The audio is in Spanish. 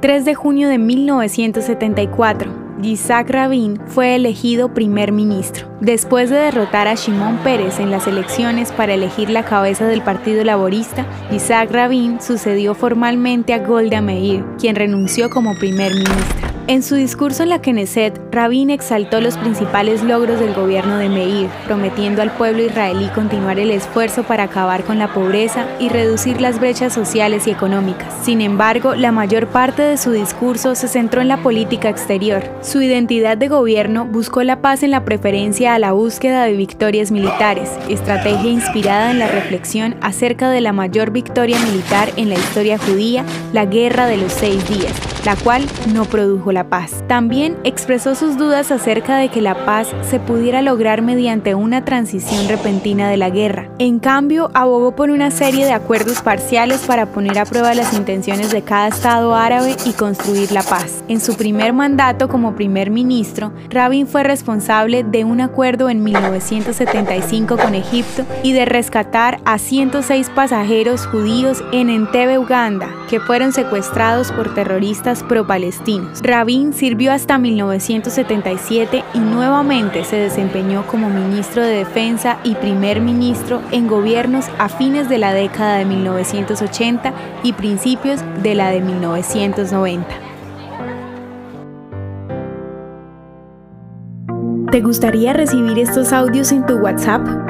3 de junio de 1974, Yitzhak Rabin fue elegido primer ministro. Después de derrotar a Shimon Peres en las elecciones para elegir la cabeza del Partido Laborista, Yitzhak Rabin sucedió formalmente a Golda Meir, quien renunció como primer ministro. En su discurso en la Knesset, Rabin exaltó los principales logros del gobierno de Meir, prometiendo al pueblo israelí continuar el esfuerzo para acabar con la pobreza y reducir las brechas sociales y económicas. Sin embargo, la mayor parte de su discurso se centró en la política exterior. Su identidad de gobierno buscó la paz en la preferencia a la búsqueda de victorias militares, estrategia inspirada en la reflexión acerca de la mayor victoria militar en la historia judía, la Guerra de los Seis Días, la cual no produjo la paz. También expresó sus dudas acerca de que la paz se pudiera lograr mediante una transición repentina de la guerra. En cambio, abogó por una serie de acuerdos parciales para poner a prueba las intenciones de cada Estado árabe y construir la paz. En su primer mandato como primer ministro, Rabin fue responsable de un acuerdo en 1975 con Egipto y de rescatar a 106 pasajeros judíos en Entebbe, Uganda, que fueron secuestrados por terroristas pro-palestinos. Rabin sirvió hasta 1977 y nuevamente se desempeñó como ministro de Defensa y primer ministro en gobiernos a fines de la década de 1980 y principios de la de 1990. ¿Te gustaría recibir estos audios en tu WhatsApp?